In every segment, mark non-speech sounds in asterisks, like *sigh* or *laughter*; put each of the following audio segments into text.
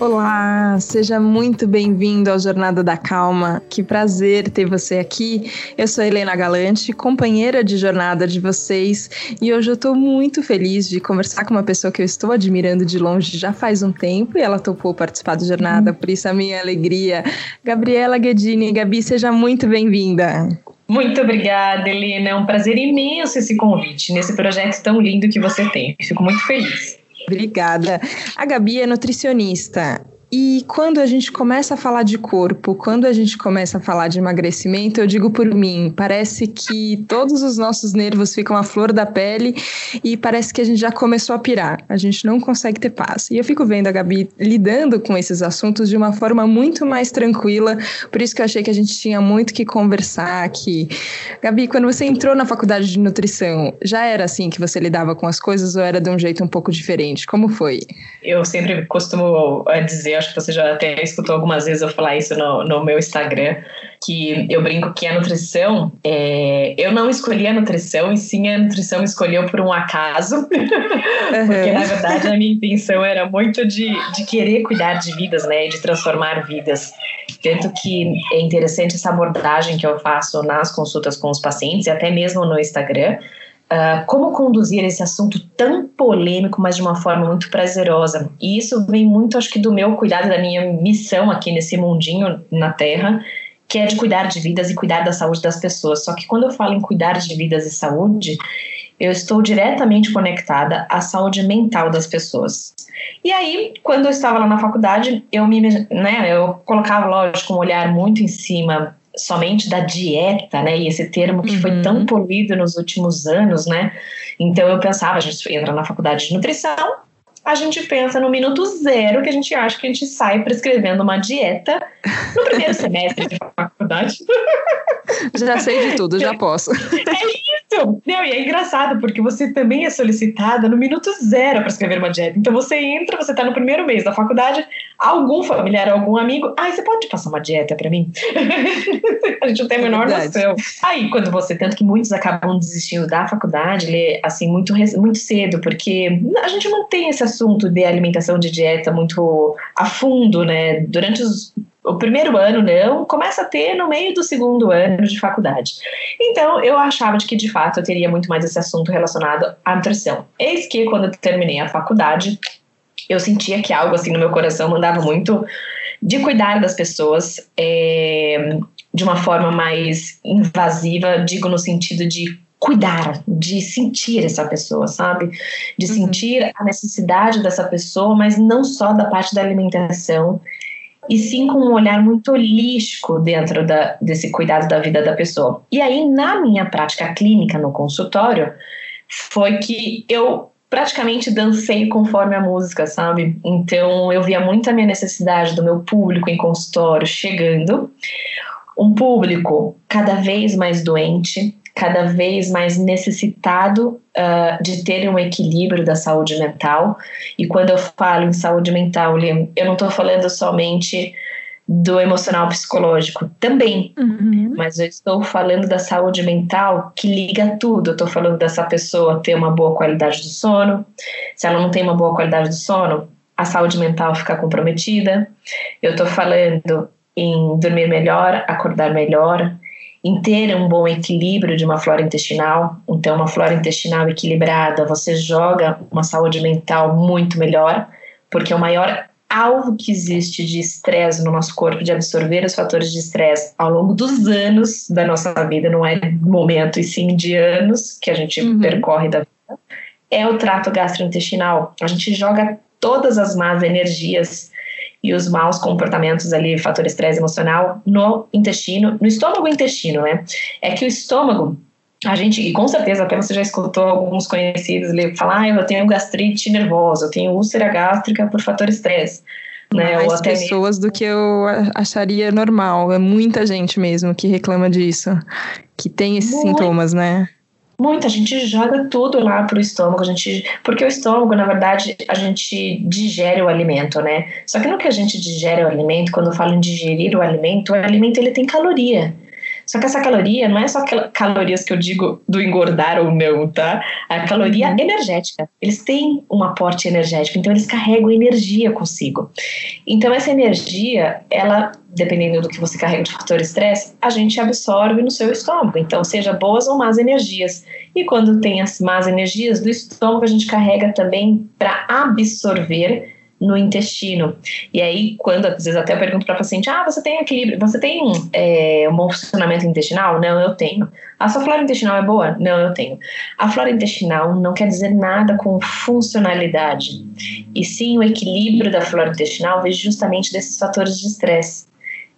Olá, seja muito bem-vindo ao Jornada da Calma. Que prazer ter você aqui. Eu sou Helena Galante, companheira de jornada de vocês, e hoje eu estou muito feliz de conversar com uma pessoa que eu estou admirando de longe já faz um tempo e ela topou participar do Jornada, por isso a minha alegria. Gabriela Guedini, Gabi, seja muito bem-vinda. Muito obrigada, Helena. É um prazer imenso esse convite nesse projeto tão lindo que você tem. Fico muito feliz. Obrigada. A Gabi é nutricionista e quando a gente começa a falar de corpo, quando a gente começa a falar de emagrecimento, eu digo por mim, parece que todos os nossos nervos ficam à flor da pele e parece que a gente já começou a pirar. A gente não consegue ter paz. E eu fico vendo a Gabi lidando com esses assuntos de uma forma muito mais tranquila, por isso que eu achei que a gente tinha muito que conversar aqui. Gabi, quando você entrou na faculdade de nutrição, já era assim que você lidava com as coisas ou era de um jeito um pouco diferente? Como foi? Eu sempre costumo eh, dizer acho que você já até escutou algumas vezes eu falar isso no, no meu Instagram, que eu brinco que a nutrição, é, eu não escolhi a nutrição, e sim a nutrição me escolheu por um acaso, *laughs* uhum. porque na verdade a minha intenção era muito de, de querer cuidar de vidas, né, de transformar vidas. Tanto que é interessante essa abordagem que eu faço nas consultas com os pacientes, e até mesmo no Instagram, Uh, como conduzir esse assunto tão polêmico, mas de uma forma muito prazerosa. E isso vem muito, acho que, do meu cuidado, da minha missão aqui nesse mundinho na Terra, que é de cuidar de vidas e cuidar da saúde das pessoas. Só que quando eu falo em cuidar de vidas e saúde, eu estou diretamente conectada à saúde mental das pessoas. E aí, quando eu estava lá na faculdade, eu me, né, eu colocava, lógico, um olhar muito em cima somente da dieta, né? E esse termo que uhum. foi tão polido nos últimos anos, né? Então eu pensava, a gente entra na faculdade de nutrição, a gente pensa no minuto zero que a gente acha que a gente sai prescrevendo uma dieta no primeiro semestre de faculdade. *laughs* Já sei de tudo, já *laughs* posso. É isso! Não, e é engraçado, porque você também é solicitada no minuto zero para escrever uma dieta. Então você entra, você está no primeiro mês da faculdade, algum familiar, algum amigo, ai, você pode passar uma dieta para mim? *laughs* a gente não tem a menor é noção. Aí, quando você, tanto que muitos acabam desistindo da faculdade, assim, muito, muito cedo, porque a gente não tem esse assunto de alimentação de dieta muito a fundo, né? Durante os o primeiro ano não, começa a ter no meio do segundo ano de faculdade. Então, eu achava de que, de fato, eu teria muito mais esse assunto relacionado à nutrição. Eis que, quando eu terminei a faculdade, eu sentia que algo assim no meu coração mandava muito de cuidar das pessoas é, de uma forma mais invasiva, digo no sentido de cuidar, de sentir essa pessoa, sabe? De uhum. sentir a necessidade dessa pessoa, mas não só da parte da alimentação, e sim com um olhar muito holístico dentro da, desse cuidado da vida da pessoa. E aí, na minha prática clínica no consultório, foi que eu praticamente dancei conforme a música, sabe? Então eu via muito a minha necessidade do meu público em consultório chegando, um público cada vez mais doente, cada vez mais necessitado uh, de ter um equilíbrio da saúde mental. E quando eu falo em saúde mental, eu não estou falando somente do emocional psicológico também, uhum. mas eu estou falando da saúde mental que liga tudo. Eu estou falando dessa pessoa ter uma boa qualidade do sono. Se ela não tem uma boa qualidade do sono, a saúde mental fica comprometida. Eu estou falando em dormir melhor, acordar melhor, em ter um bom equilíbrio de uma flora intestinal. Então, uma flora intestinal equilibrada, você joga uma saúde mental muito melhor, porque o maior alvo que existe de estresse no nosso corpo, de absorver os fatores de estresse ao longo dos anos da nossa vida, não é momento e sim de anos que a gente uhum. percorre da vida, é o trato gastrointestinal. A gente joga todas as más energias e os maus comportamentos ali, fator estresse emocional, no intestino, no estômago e intestino, né? É que o estômago, a gente, e com certeza até você já escutou alguns conhecidos ali falar, ah, eu tenho gastrite nervosa, eu tenho úlcera gástrica por fator estresse. Né, Mais ou até pessoas mesmo. do que eu acharia normal. É muita gente mesmo que reclama disso, que tem esses Muito. sintomas, né? Muita gente joga tudo lá pro estômago, a gente, porque o estômago, na verdade, a gente digere o alimento, né? Só que no que a gente digere o alimento, quando eu falo em digerir o alimento, o alimento ele tem caloria. Só que essa caloria não é só calorias que eu digo do engordar ou não, tá? A caloria uhum. energética. Eles têm um aporte energético, então eles carregam energia consigo. Então essa energia, ela, dependendo do que você carrega de fator estresse, a gente absorve no seu estômago. Então, seja boas ou más energias. E quando tem as más energias do estômago, a gente carrega também para absorver no intestino. E aí, quando às vezes até eu pergunto para paciente: ah, você tem equilíbrio, você tem é, um bom funcionamento intestinal? Não, eu tenho. A sua flora intestinal é boa? Não, eu tenho. A flora intestinal não quer dizer nada com funcionalidade, e sim o equilíbrio da flora intestinal vem justamente desses fatores de estresse.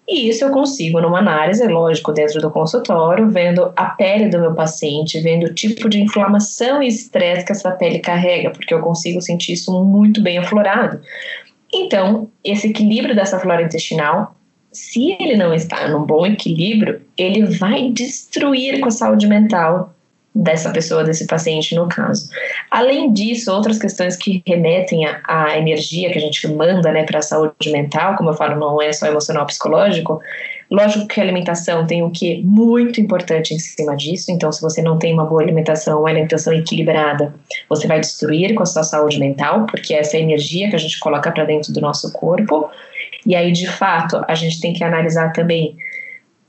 E isso eu consigo numa análise, lógico, dentro do consultório, vendo a pele do meu paciente, vendo o tipo de inflamação e estresse que essa pele carrega, porque eu consigo sentir isso muito bem aflorado. Então, esse equilíbrio dessa flora intestinal, se ele não está num bom equilíbrio, ele vai destruir com a saúde mental dessa pessoa, desse paciente, no caso. Além disso, outras questões que remetem à, energia que a gente manda né, para a saúde mental, como eu falo, não é só emocional, psicológico. Lógico que a alimentação tem o que muito importante em cima disso. Então, se você não tem uma boa alimentação, uma alimentação equilibrada, você vai destruir com a sua saúde mental, porque essa é a energia que a gente coloca para dentro do nosso corpo. E aí, de fato, a gente tem que analisar também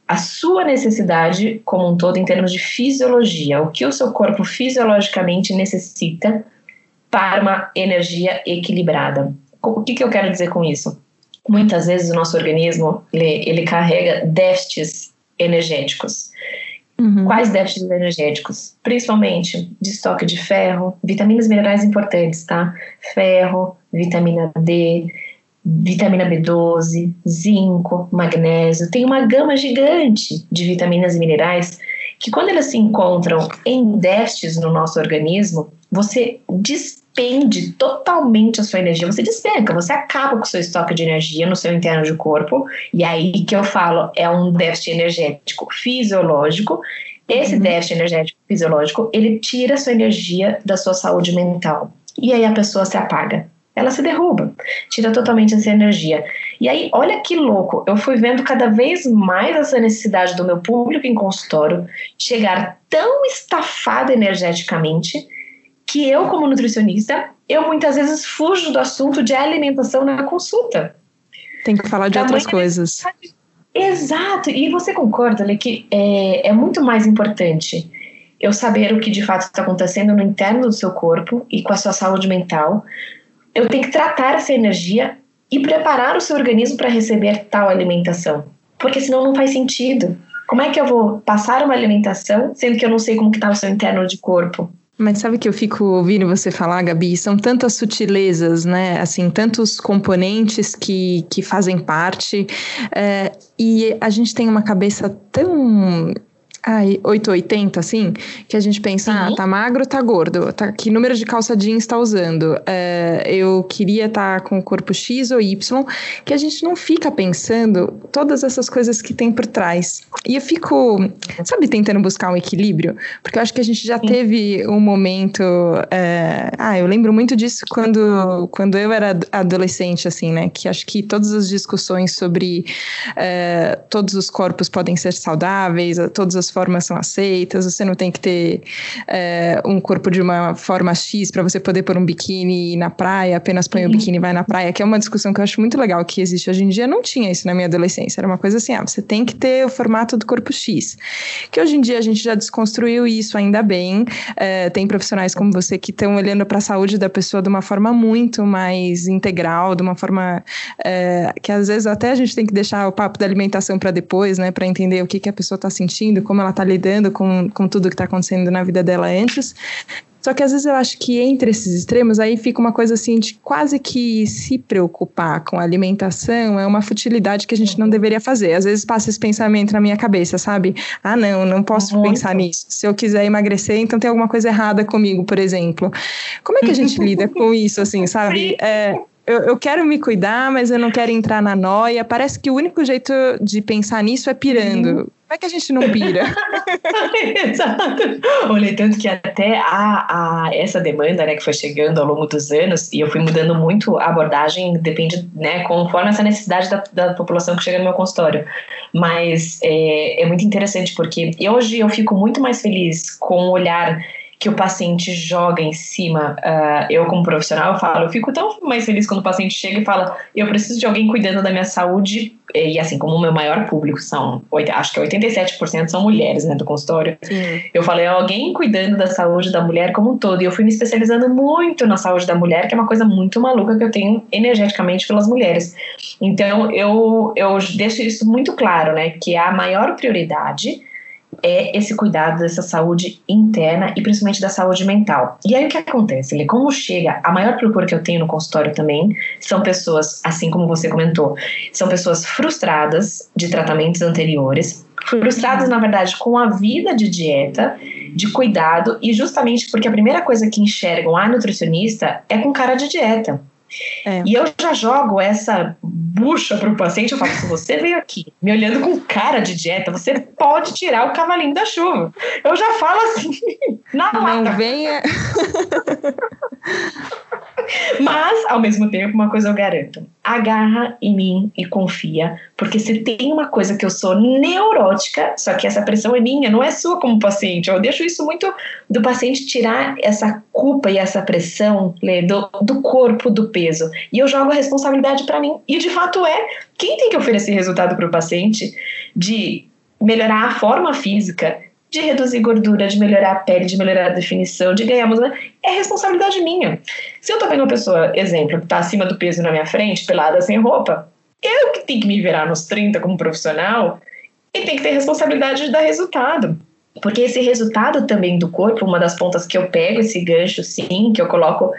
a sua necessidade como um todo em termos de fisiologia, o que o seu corpo fisiologicamente necessita para uma energia equilibrada. O que, que eu quero dizer com isso? Muitas vezes o nosso organismo ele, ele carrega déficits energéticos. Uhum. Quais déficits energéticos? Principalmente de estoque de ferro, vitaminas minerais importantes, tá? Ferro, vitamina D, vitamina B12, zinco, magnésio, tem uma gama gigante de vitaminas e minerais que quando elas se encontram em déficits no nosso organismo, você despende totalmente a sua energia, você despenca, você acaba com o seu estoque de energia no seu interno de corpo, e aí que eu falo, é um déficit energético fisiológico, esse uhum. déficit energético fisiológico, ele tira a sua energia da sua saúde mental, e aí a pessoa se apaga ela se derruba, tira totalmente essa energia. E aí, olha que louco, eu fui vendo cada vez mais essa necessidade do meu público em consultório chegar tão estafada energeticamente que eu, como nutricionista, eu muitas vezes fujo do assunto de alimentação na consulta. Tem que falar de outras coisas. Exato, e você concorda, Lê, que é, é muito mais importante eu saber o que de fato está acontecendo no interno do seu corpo e com a sua saúde mental, eu tenho que tratar essa energia e preparar o seu organismo para receber tal alimentação. Porque senão não faz sentido. Como é que eu vou passar uma alimentação sendo que eu não sei como está o seu interno de corpo? Mas sabe que eu fico ouvindo você falar, Gabi? São tantas sutilezas, né? Assim, tantos componentes que, que fazem parte. É, e a gente tem uma cabeça tão ai, 880, assim, que a gente pensa, ah, tá magro, tá gordo, tá, que número de calça jeans tá usando? É, eu queria estar tá com o corpo X ou Y, que a gente não fica pensando todas essas coisas que tem por trás. E eu fico, sabe, tentando buscar um equilíbrio, porque eu acho que a gente já Sim. teve um momento. É, ah, eu lembro muito disso quando, quando eu era adolescente, assim, né? Que acho que todas as discussões sobre é, todos os corpos podem ser saudáveis, todas as formas são aceitas, você não tem que ter é, um corpo de uma forma X para você poder pôr um biquíni na praia, apenas põe uhum. o biquíni e vai na praia, que é uma discussão que eu acho muito legal que existe hoje em dia. Não tinha isso na minha adolescência, era uma coisa assim, ah, você tem que ter o formato do corpo X. Que hoje em dia a gente já desconstruiu isso, ainda bem. É, tem profissionais como você que estão olhando para a saúde da pessoa de uma forma muito mais integral, de uma forma é, que às vezes até a gente tem que deixar o papo da alimentação para depois, né, para entender o que, que a pessoa está sentindo, como ela está lidando com, com tudo que está acontecendo na vida dela antes. Só que às vezes eu acho que entre esses extremos aí fica uma coisa assim de quase que se preocupar com a alimentação é uma futilidade que a gente não deveria fazer. Às vezes passa esse pensamento na minha cabeça, sabe? Ah, não, não posso Muito. pensar nisso. Se eu quiser emagrecer, então tem alguma coisa errada comigo, por exemplo. Como é que a gente *laughs* lida com isso, assim, sabe? É, eu, eu, quero me cuidar, mas eu não quero entrar na noia. Parece que o único jeito de pensar nisso é pirando. Uhum. É que a gente não pira? *laughs* Exato. Olha, tanto que até a, a, essa demanda né, que foi chegando ao longo dos anos, e eu fui mudando muito a abordagem, depende, né, conforme essa necessidade da, da população que chega no meu consultório. Mas é, é muito interessante, porque hoje eu fico muito mais feliz com o olhar que o paciente joga em cima, uh, eu como profissional eu falo, eu fico tão mais feliz quando o paciente chega e fala, eu preciso de alguém cuidando da minha saúde, e assim, como o meu maior público são, acho que 87% são mulheres, né, do consultório, Sim. eu falei, alguém cuidando da saúde da mulher como um todo, e eu fui me especializando muito na saúde da mulher, que é uma coisa muito maluca que eu tenho energeticamente pelas mulheres. Então, eu, eu deixo isso muito claro, né, que a maior prioridade é esse cuidado dessa saúde interna e principalmente da saúde mental. E aí o que acontece? Ele, como chega, a maior procura que eu tenho no consultório também são pessoas, assim como você comentou, são pessoas frustradas de tratamentos anteriores, frustradas na verdade com a vida de dieta, de cuidado e justamente porque a primeira coisa que enxergam a nutricionista é com cara de dieta. É. E eu já jogo essa bucha para o paciente, eu falo, se você veio aqui me olhando com cara de dieta, você pode tirar o cavalinho da chuva. Eu já falo assim, na *laughs* Não lata. venha... *laughs* Mas, ao mesmo tempo, uma coisa eu garanto: agarra em mim e confia, porque se tem uma coisa que eu sou neurótica, só que essa pressão é minha, não é sua como paciente. Eu deixo isso muito do paciente tirar essa culpa e essa pressão do, do corpo, do peso. E eu jogo a responsabilidade para mim. E de fato é quem tem que oferecer resultado para o paciente de melhorar a forma física, de reduzir gordura, de melhorar a pele, de melhorar a definição, de ganhar músculo, é responsabilidade minha. Se eu tô vendo uma pessoa, exemplo, que tá acima do peso na minha frente, pelada sem roupa, eu que tenho que me virar nos 30 como profissional e tem que ter responsabilidade de dar resultado. Porque esse resultado também do corpo, uma das pontas que eu pego esse gancho, sim, que eu coloco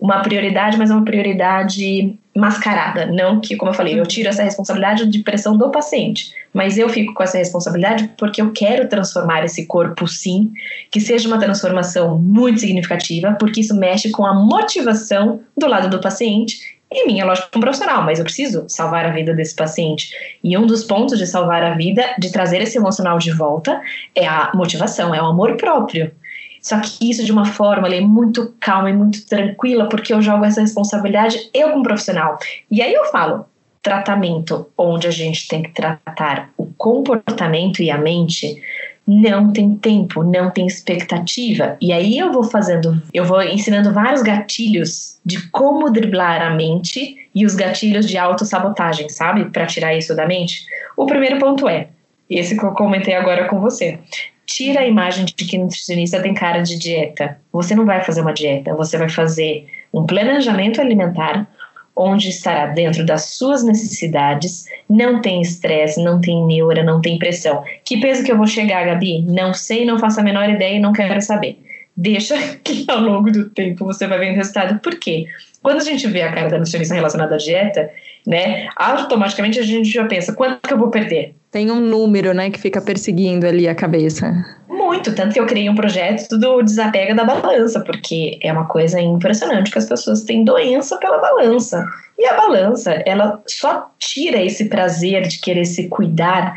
uma prioridade, mas é uma prioridade mascarada. Não que, como eu falei, eu tiro essa responsabilidade de pressão do paciente, mas eu fico com essa responsabilidade porque eu quero transformar esse corpo, sim, que seja uma transformação muito significativa, porque isso mexe com a motivação do lado do paciente e minha lógica como profissional, mas eu preciso salvar a vida desse paciente. E um dos pontos de salvar a vida, de trazer esse emocional de volta, é a motivação, é o amor próprio. Só que isso de uma forma é muito calma e muito tranquila, porque eu jogo essa responsabilidade eu como profissional. E aí eu falo, tratamento onde a gente tem que tratar o comportamento e a mente, não tem tempo, não tem expectativa. E aí eu vou fazendo, eu vou ensinando vários gatilhos de como driblar a mente e os gatilhos de autossabotagem, sabe? Para tirar isso da mente. O primeiro ponto é, esse que eu comentei agora com você tira a imagem de que nutricionista tem cara de dieta. Você não vai fazer uma dieta, você vai fazer um planejamento alimentar onde estará dentro das suas necessidades, não tem estresse, não tem neura, não tem pressão. Que peso que eu vou chegar, Gabi? Não sei, não faço a menor ideia e não quero saber. Deixa *laughs* que ao longo do tempo você vai vendo o resultado. Por quê? Quando a gente vê a cara da nutricionista relacionada à dieta, né, automaticamente a gente já pensa, quanto que eu vou perder? Tem um número, né, que fica perseguindo ali a cabeça. Muito, tanto que eu criei um projeto do desapega da balança, porque é uma coisa impressionante que as pessoas têm doença pela balança. E a balança, ela só tira esse prazer de querer se cuidar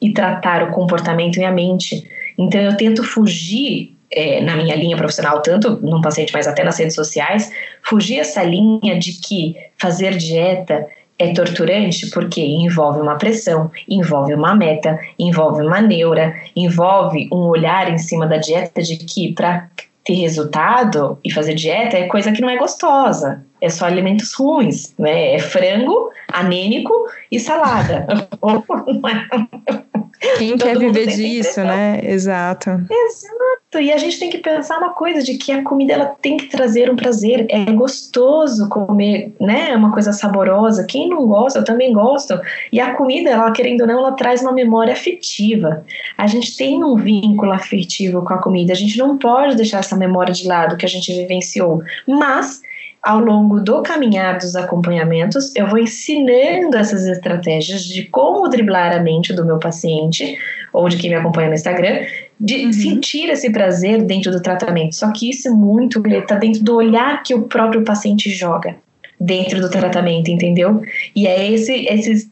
e tratar o comportamento e a mente. Então eu tento fugir é, na minha linha profissional, tanto num paciente, mas até nas redes sociais, fugir essa linha de que fazer dieta é torturante porque envolve uma pressão, envolve uma meta, envolve uma neura, envolve um olhar em cima da dieta de que para ter resultado e fazer dieta é coisa que não é gostosa, é só alimentos ruins, né? É frango, anêmico e salada. *laughs* Quem quer viver disso, né? Exato. Exato. E a gente tem que pensar uma coisa de que a comida ela tem que trazer um prazer. É gostoso comer, né? É uma coisa saborosa. Quem não gosta, eu também gosto. E a comida, ela querendo ou não, ela traz uma memória afetiva. A gente tem um vínculo afetivo com a comida. A gente não pode deixar essa memória de lado que a gente vivenciou. Mas ao longo do caminhar dos acompanhamentos, eu vou ensinando essas estratégias de como driblar a mente do meu paciente ou de quem me acompanha no Instagram, de uhum. sentir esse prazer dentro do tratamento. Só que isso é muito está dentro do olhar que o próprio paciente joga dentro do tratamento, entendeu? E é esse, esses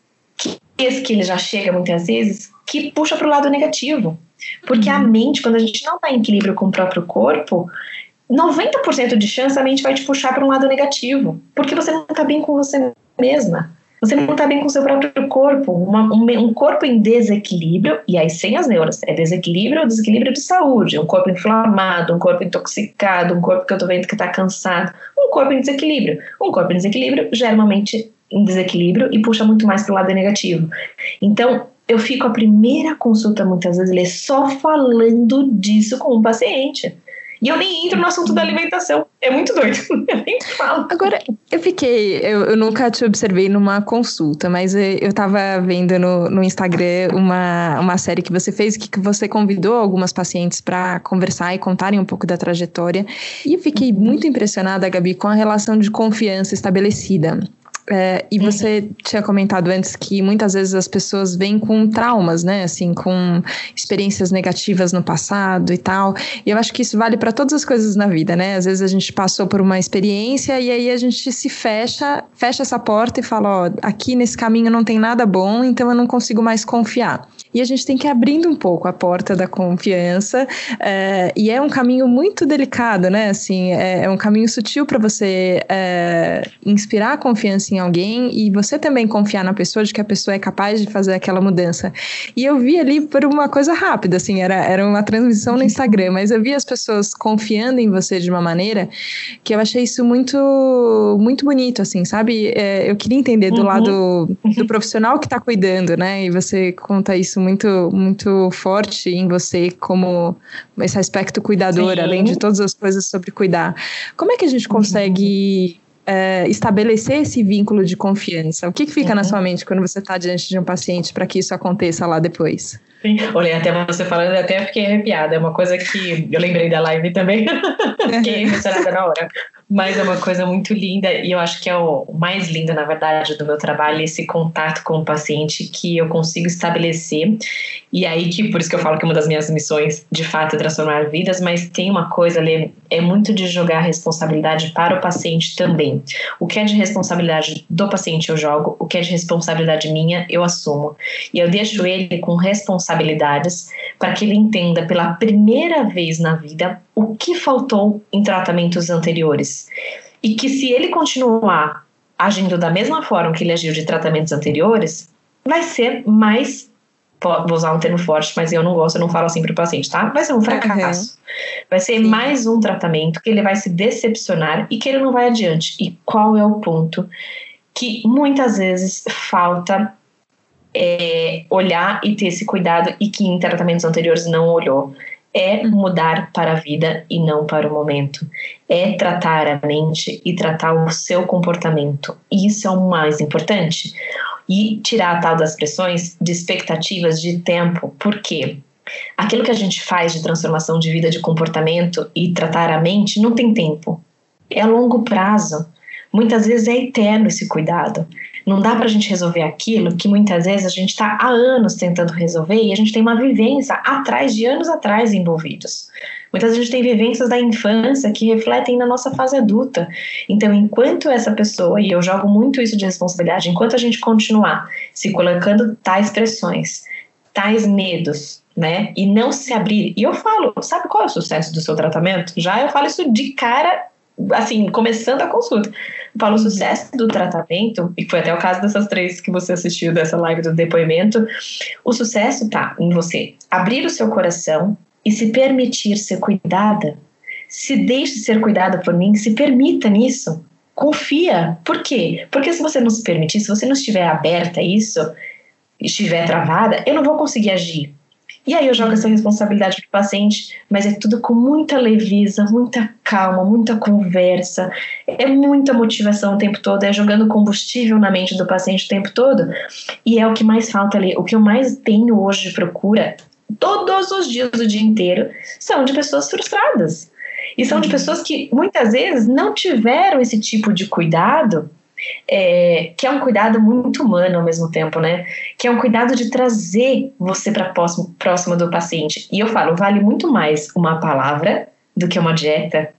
que ele já chega muitas vezes que puxa para o lado negativo. Porque uhum. a mente, quando a gente não está em equilíbrio com o próprio corpo, 90% de chance a mente vai te puxar para um lado negativo, porque você não está bem com você mesma. Você não está bem com o seu próprio corpo. Uma, um, um, corpo em desequilíbrio, e aí sem as neuras, é desequilíbrio ou desequilíbrio de saúde. Um corpo inflamado, um corpo intoxicado, um corpo que eu estou vendo que está cansado. Um corpo em desequilíbrio. Um corpo em desequilíbrio gera uma mente em desequilíbrio e puxa muito mais para o lado negativo. Então, eu fico a primeira consulta, muitas vezes, é só falando disso com o paciente. E eu nem entro no assunto da alimentação. É muito doido. *laughs* Eu nem falo. Agora, eu fiquei. Eu, eu nunca te observei numa consulta, mas eu estava vendo no, no Instagram uma, uma série que você fez que você convidou algumas pacientes para conversar e contarem um pouco da trajetória. E eu fiquei muito impressionada, Gabi, com a relação de confiança estabelecida. É, e uhum. você tinha comentado antes que muitas vezes as pessoas vêm com traumas, né? Assim, com experiências negativas no passado e tal. E eu acho que isso vale para todas as coisas na vida, né? Às vezes a gente passou por uma experiência e aí a gente se fecha, fecha essa porta e fala: ó, aqui nesse caminho não tem nada bom, então eu não consigo mais confiar. E a gente tem que ir abrindo um pouco a porta da confiança. É, e é um caminho muito delicado, né? Assim, é, é um caminho sutil para você é, inspirar a confiança em alguém e você também confiar na pessoa de que a pessoa é capaz de fazer aquela mudança. E eu vi ali por uma coisa rápida, assim, era, era uma transmissão no Instagram, mas eu vi as pessoas confiando em você de uma maneira que eu achei isso muito, muito bonito, assim, sabe? É, eu queria entender do uhum. lado do profissional que está cuidando, né? E você conta isso muito, muito forte em você como esse aspecto cuidador, Sim. além de todas as coisas sobre cuidar. Como é que a gente consegue é, estabelecer esse vínculo de confiança? O que, que fica uhum. na sua mente quando você está diante de um paciente para que isso aconteça lá depois? Sim. Olha, até você falando, até fiquei arrepiada. É uma coisa que eu lembrei da live também. *laughs* fiquei emocionada na hora. Mas é uma coisa muito linda e eu acho que é o mais lindo, na verdade, do meu trabalho, esse contato com o paciente que eu consigo estabelecer. E aí que, por isso que eu falo que uma das minhas missões, de fato, é transformar vidas, mas tem uma coisa, Lê, é muito de jogar a responsabilidade para o paciente também. O que é de responsabilidade do paciente eu jogo, o que é de responsabilidade minha eu assumo. E eu deixo ele com responsabilidades para que ele entenda pela primeira vez na vida o que faltou em tratamentos anteriores. E que se ele continuar agindo da mesma forma que ele agiu de tratamentos anteriores, vai ser mais vou usar um termo forte, mas eu não gosto, eu não falo assim para o paciente, tá? Vai ser um fracasso. Uhum. Vai ser Sim. mais um tratamento que ele vai se decepcionar e que ele não vai adiante. E qual é o ponto? Que muitas vezes falta é, olhar e ter esse cuidado e que em tratamentos anteriores não olhou é mudar para a vida e não para o momento. É tratar a mente e tratar o seu comportamento. Isso é o mais importante. E tirar a tal das pressões de expectativas de tempo. Por quê? Aquilo que a gente faz de transformação de vida, de comportamento e tratar a mente não tem tempo. É a longo prazo. Muitas vezes é eterno esse cuidado. Não dá para a gente resolver aquilo que muitas vezes a gente está há anos tentando resolver e a gente tem uma vivência atrás de anos atrás envolvidos. Muitas vezes a gente tem vivências da infância que refletem na nossa fase adulta. Então, enquanto essa pessoa, e eu jogo muito isso de responsabilidade, enquanto a gente continuar se colocando tais pressões, tais medos, né, e não se abrir, e eu falo, sabe qual é o sucesso do seu tratamento? Já eu falo isso de cara assim, começando a consulta. Para o sucesso do tratamento, e foi até o caso dessas três que você assistiu dessa live do depoimento, o sucesso tá em você abrir o seu coração e se permitir ser cuidada. Se deixe ser cuidada por mim, se permita nisso. Confia. Por quê? Porque se você não se permitir, se você não estiver aberta a isso, estiver travada, eu não vou conseguir agir. E aí eu jogo essa responsabilidade para o paciente, mas é tudo com muita leveza, muita calma, muita conversa, é muita motivação o tempo todo, é jogando combustível na mente do paciente o tempo todo. E é o que mais falta ali. O que eu mais tenho hoje de procura, todos os dias do dia inteiro, são de pessoas frustradas. E são de uhum. pessoas que muitas vezes não tiveram esse tipo de cuidado é, que é um cuidado muito humano ao mesmo tempo, né? Que é um cuidado de trazer você para próximo, do paciente. E eu falo, vale muito mais uma palavra do que uma dieta.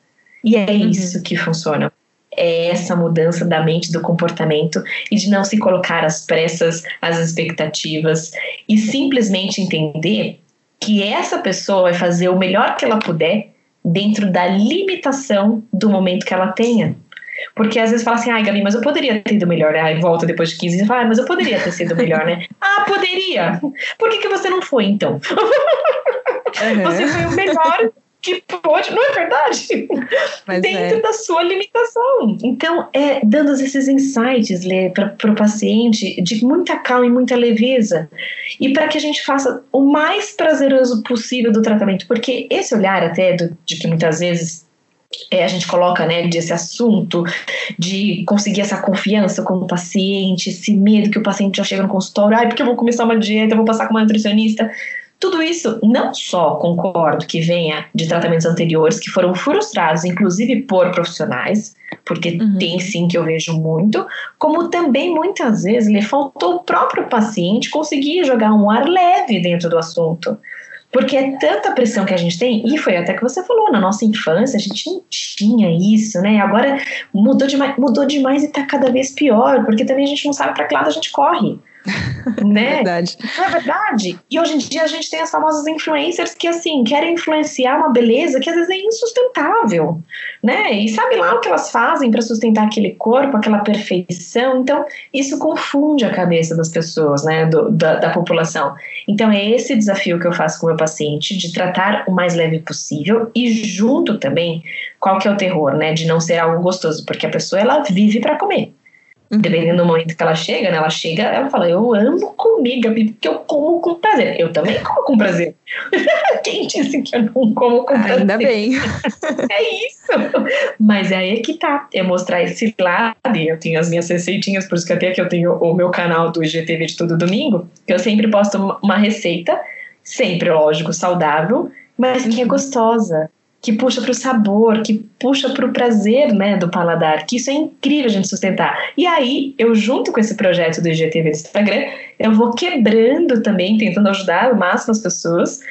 E é uhum. isso que funciona. é essa mudança da mente, do comportamento e de não se colocar às pressas, às expectativas e simplesmente entender que essa pessoa vai fazer o melhor que ela puder dentro da limitação do momento que ela tenha. Porque às vezes fala assim, ai, Gabi, mas eu poderia ter ido melhor. Aí volta depois de 15 e fala, ah, mas eu poderia ter sido melhor, né? *laughs* ah, poderia. Por que, que você não foi, então? Uhum. *laughs* Você foi o melhor que pode, não é verdade? Mas Dentro é. da sua limitação. Então, é dando esses insights para o paciente de muita calma e muita leveza. E para que a gente faça o mais prazeroso possível do tratamento. Porque esse olhar, até do, de que muitas vezes é, a gente coloca, né, desse assunto, de conseguir essa confiança com o paciente, esse medo que o paciente já chega no consultório, ai, porque eu vou começar uma dieta, eu vou passar com uma nutricionista. Tudo isso não só concordo que venha de tratamentos anteriores que foram frustrados, inclusive por profissionais, porque uhum. tem sim que eu vejo muito, como também muitas vezes lhe faltou o próprio paciente conseguir jogar um ar leve dentro do assunto. Porque é tanta pressão que a gente tem, e foi até que você falou, na nossa infância a gente não tinha isso, né? Agora mudou demais, mudou demais e tá cada vez pior, porque também a gente não sabe para que lado a gente corre. *laughs* né? verdade. Não é verdade? E hoje em dia a gente tem as famosas influencers que, assim, querem influenciar uma beleza que às vezes é insustentável, né? E sabe lá o que elas fazem para sustentar aquele corpo, aquela perfeição? Então, isso confunde a cabeça das pessoas, né? Do, da, da população. Então, é esse desafio que eu faço com o meu paciente, de tratar o mais leve possível e junto também, qual que é o terror, né? De não ser algo gostoso, porque a pessoa, ela vive para comer. Uhum. Dependendo do momento que ela chega, né? Ela chega, ela fala, eu amo Gabi, porque eu como com prazer. Eu também como com prazer. *laughs* Quem disse que eu não como com prazer? Ainda bem. *laughs* é isso. Mas é aí é que tá. É mostrar esse lado. Eu tenho as minhas receitinhas, por isso que até que eu tenho o meu canal do IGTV de todo domingo, que eu sempre posto uma receita, sempre, lógico, saudável, mas que é uhum. gostosa que puxa para o sabor, que puxa para o prazer né, do paladar, que isso é incrível a gente sustentar. E aí, eu junto com esse projeto do IGTV do Instagram, eu vou quebrando também, tentando ajudar o máximo as pessoas,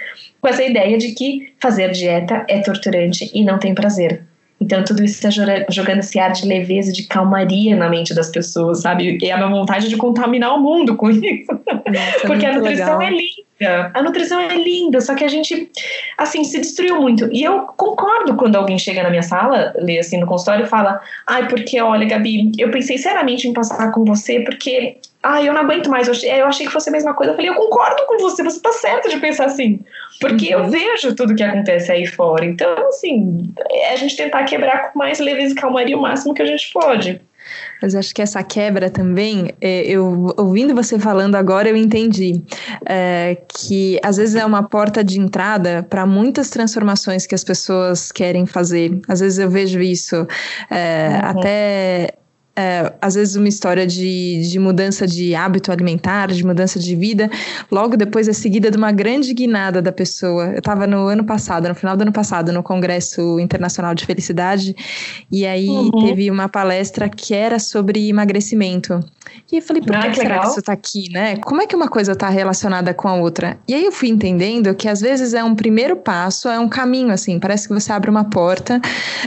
com essa ideia de que fazer dieta é torturante e não tem prazer. Então, tudo isso está jogando esse ar de leveza, de calmaria na mente das pessoas, sabe? E é a minha vontade de contaminar o mundo com isso. Nossa, *laughs* Porque a nutrição legal. é linda. A nutrição é linda, só que a gente, assim, se destruiu muito. E eu concordo quando alguém chega na minha sala, lê assim no consultório e fala: ai, porque olha, Gabi, eu pensei seriamente em passar com você, porque ah, eu não aguento mais, eu achei, eu achei que fosse a mesma coisa. Eu falei, eu concordo com você, você tá certo de pensar assim. Porque uhum. eu vejo tudo que acontece aí fora. Então, assim, é a gente tentar quebrar com mais leveza e calmaria o máximo que a gente pode. Mas acho que essa quebra também, é, eu ouvindo você falando agora, eu entendi é, que às vezes é uma porta de entrada para muitas transformações que as pessoas querem fazer. Às vezes eu vejo isso é, uhum. até é, às vezes uma história de, de mudança de hábito alimentar, de mudança de vida, logo depois é seguida de uma grande guinada da pessoa. Eu estava no ano passado, no final do ano passado, no Congresso Internacional de Felicidade, e aí uhum. teve uma palestra que era sobre emagrecimento. E eu falei, por ah, que, que será que isso está aqui, né? Como é que uma coisa está relacionada com a outra? E aí eu fui entendendo que às vezes é um primeiro passo, é um caminho, assim, parece que você abre uma porta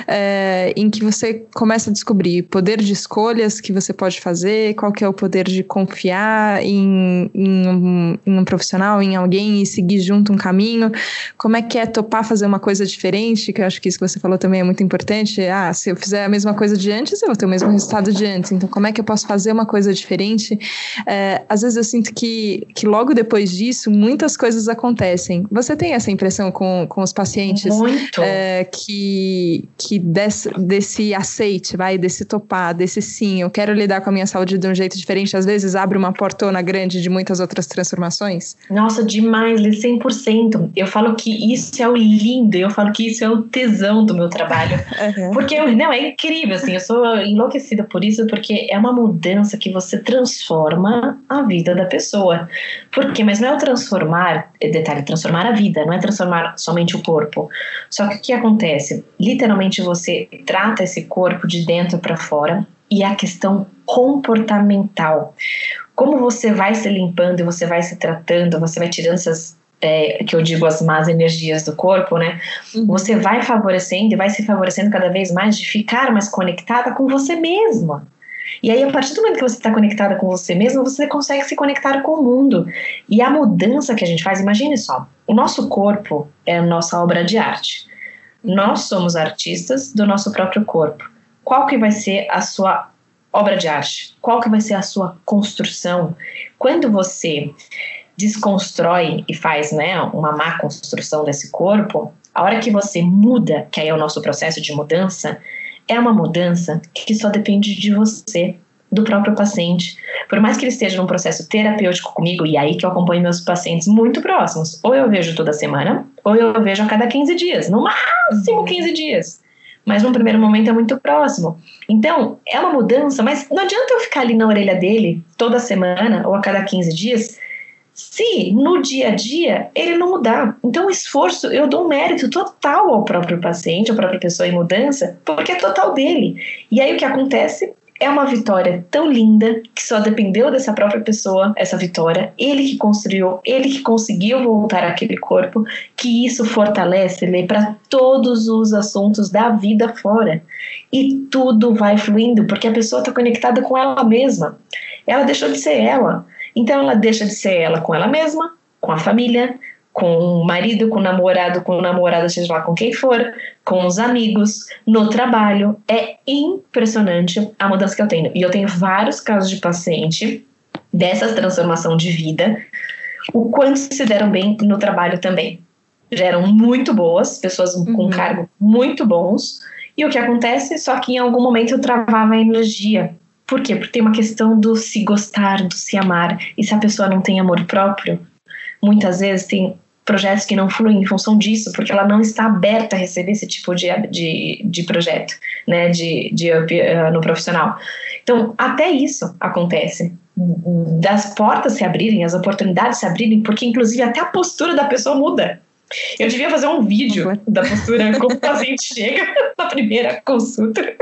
é, em que você começa a descobrir poder de escolha escolhas que você pode fazer, qual que é o poder de confiar em, em, um, em, um, profissional, em alguém e seguir junto um caminho, como é que é topar fazer uma coisa diferente, que eu acho que isso que você falou também é muito importante, ah, se eu fizer a mesma coisa de antes, eu vou ter o mesmo resultado de antes, então como é que eu posso fazer uma coisa diferente? É, às vezes eu sinto que, que logo depois disso, muitas coisas acontecem. Você tem essa impressão com, com os pacientes? Muito. É, que, que desse, desse aceite, vai, desse topar, desse sim, eu quero lidar com a minha saúde de um jeito diferente, às vezes abre uma portona grande de muitas outras transformações? Nossa, demais, 100%. Eu falo que isso é o lindo, eu falo que isso é o tesão do meu trabalho. *laughs* Uhum. Porque, não, é incrível, assim, eu sou enlouquecida por isso, porque é uma mudança que você transforma a vida da pessoa. Por quê? Mas não é o transformar, é detalhe, transformar a vida, não é transformar somente o corpo. Só que o que acontece? Literalmente você trata esse corpo de dentro para fora, e a questão comportamental. Como você vai se limpando e você vai se tratando, você vai tirando essas é, que eu digo as más energias do corpo, né? Uhum. Você vai favorecendo e vai se favorecendo cada vez mais de ficar mais conectada com você mesma. E aí, a partir do momento que você está conectada com você mesma, você consegue se conectar com o mundo. E a mudança que a gente faz, imagine só, o nosso corpo é a nossa obra de arte. Nós somos artistas do nosso próprio corpo. Qual que vai ser a sua obra de arte? Qual que vai ser a sua construção? Quando você desconstrói e faz né, uma má construção desse corpo, a hora que você muda, que aí é o nosso processo de mudança, é uma mudança que só depende de você, do próprio paciente. Por mais que ele esteja num processo terapêutico comigo, e aí que eu acompanho meus pacientes muito próximos, ou eu vejo toda semana, ou eu vejo a cada 15 dias, no máximo 15 dias. Mas num primeiro momento é muito próximo. Então, é uma mudança, mas não adianta eu ficar ali na orelha dele toda semana ou a cada 15 dias se no dia a dia ele não mudar. Então, o esforço, eu dou um mérito total ao próprio paciente, à própria pessoa em mudança, porque é total dele. E aí o que acontece? É uma vitória tão linda que só dependeu dessa própria pessoa, essa vitória, ele que construiu, ele que conseguiu voltar àquele corpo, que isso fortalece ele para todos os assuntos da vida fora. E tudo vai fluindo, porque a pessoa está conectada com ela mesma. Ela deixou de ser ela. Então ela deixa de ser ela com ela mesma, com a família, com o marido, com o namorado, com o namorada, seja lá com quem for, com os amigos, no trabalho. É impressionante a mudança que eu tenho. E eu tenho vários casos de paciente dessa transformação de vida, o quanto se deram bem no trabalho também. Já eram muito boas, pessoas uhum. com cargo muito bons. E o que acontece? Só que em algum momento eu travava a energia por quê? Porque tem uma questão do se gostar, do se amar. E se a pessoa não tem amor próprio, muitas vezes tem projetos que não fluem em função disso, porque ela não está aberta a receber esse tipo de, de, de projeto, né, de, de up uh, no profissional. Então, até isso acontece. Das portas se abrirem, as oportunidades se abrirem, porque inclusive até a postura da pessoa muda. Eu devia fazer um vídeo da postura como o paciente *laughs* chega na primeira consulta.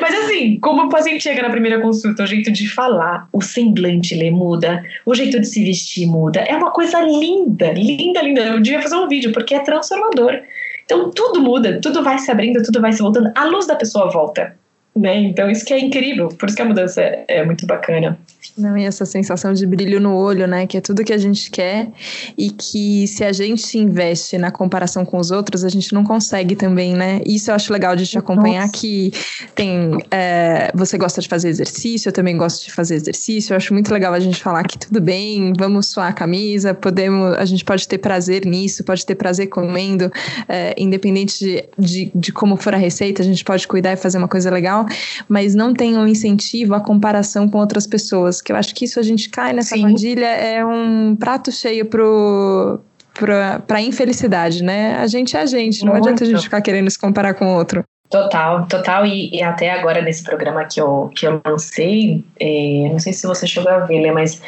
Mas assim, como o paciente chega na primeira consulta, o jeito de falar, o semblante ele muda, o jeito de se vestir muda. É uma coisa linda, linda, linda. Eu devia fazer um vídeo porque é transformador. Então tudo muda, tudo vai se abrindo, tudo vai se voltando. A luz da pessoa volta. Né? Então isso que é incrível, por isso que a mudança é, é muito bacana. Não, e essa sensação de brilho no olho, né? Que é tudo que a gente quer e que se a gente investe na comparação com os outros, a gente não consegue também, né? Isso eu acho legal de te acompanhar Nossa. que tem. É, você gosta de fazer exercício, eu também gosto de fazer exercício. Eu acho muito legal a gente falar que tudo bem, vamos suar a camisa, podemos, a gente pode ter prazer nisso, pode ter prazer comendo, é, independente de, de, de como for a receita, a gente pode cuidar e fazer uma coisa legal, mas não tem um incentivo à comparação com outras pessoas que eu acho que isso a gente cai nessa Sim. armadilha, é um prato cheio pro, para infelicidade, né? A gente é a gente, não Muito. adianta a gente ficar querendo se comparar com outro. Total, total. E, e, até agora, nesse programa que eu, que eu lancei, é, não sei se você chegou a ver, né, mas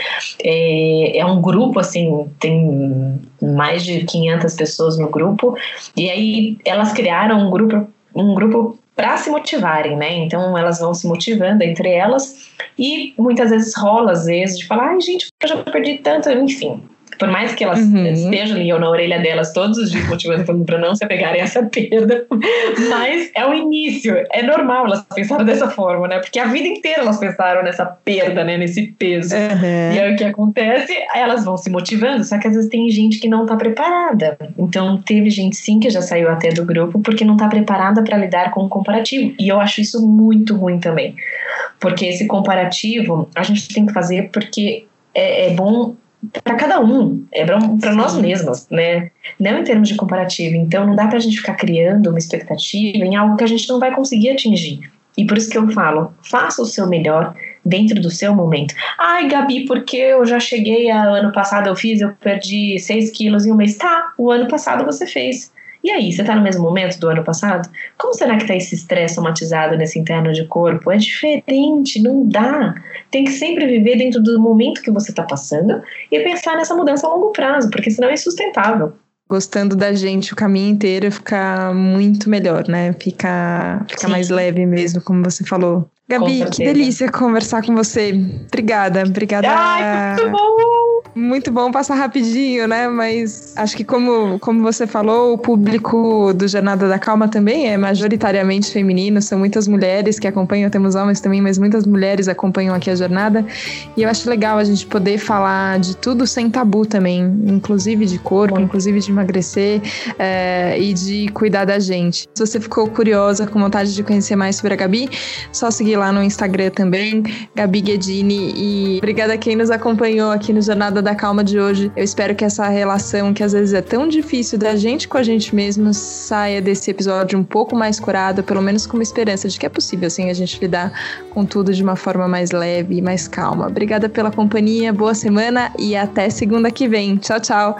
é, é, um grupo, assim, tem mais de 500 pessoas no grupo, e aí elas criaram um grupo, um grupo para se motivarem, né? Então elas vão se motivando entre elas e muitas vezes rola, às vezes, de falar, ai gente, eu já perdi tanto, enfim. Por mais que elas uhum. estejam ali ou na orelha delas todos os dias motivando para não se apegarem a essa perda, *laughs* mas é o início, é normal elas pensarem dessa forma, né? Porque a vida inteira elas pensaram nessa perda, né? Nesse peso. Uhum. E aí o que acontece? Elas vão se motivando, só que às vezes tem gente que não está preparada. Então teve gente sim que já saiu até do grupo porque não está preparada para lidar com o comparativo. E eu acho isso muito ruim também. Porque esse comparativo a gente tem que fazer porque é, é bom para cada um, é para nós mesmos, né? Não em termos de comparativo. Então, não dá para a gente ficar criando uma expectativa em algo que a gente não vai conseguir atingir. E por isso que eu falo, faça o seu melhor dentro do seu momento. Ai, Gabi, porque eu já cheguei a ano passado, eu fiz, eu perdi 6 quilos em um mês. Tá, o ano passado você fez. E aí, você está no mesmo momento do ano passado? Como será que está esse estresse somatizado nesse interno de corpo? É diferente, não dá. Tem que sempre viver dentro do momento que você está passando e pensar nessa mudança a longo prazo, porque senão é insustentável gostando da gente o caminho inteiro fica muito melhor, né? Fica, fica mais leve mesmo, como você falou. Gabi, que delícia conversar com você. Obrigada, obrigada. Ai, muito bom! Muito bom passar rapidinho, né? Mas acho que como, como você falou, o público do Jornada da Calma também é majoritariamente feminino, são muitas mulheres que acompanham, temos homens também, mas muitas mulheres acompanham aqui a jornada. E eu acho legal a gente poder falar de tudo sem tabu também, inclusive de corpo, inclusive de emagrecer é, e de cuidar da gente. Se você ficou curiosa, com vontade de conhecer mais sobre a Gabi, só seguir lá no Instagram também, Gabi Guedini. E obrigada a quem nos acompanhou aqui no Jornada da Calma de hoje. Eu espero que essa relação, que às vezes é tão difícil da gente com a gente mesmo, saia desse episódio um pouco mais curado, pelo menos com uma esperança de que é possível, assim, a gente lidar com tudo de uma forma mais leve e mais calma. Obrigada pela companhia, boa semana e até segunda que vem. Tchau, tchau.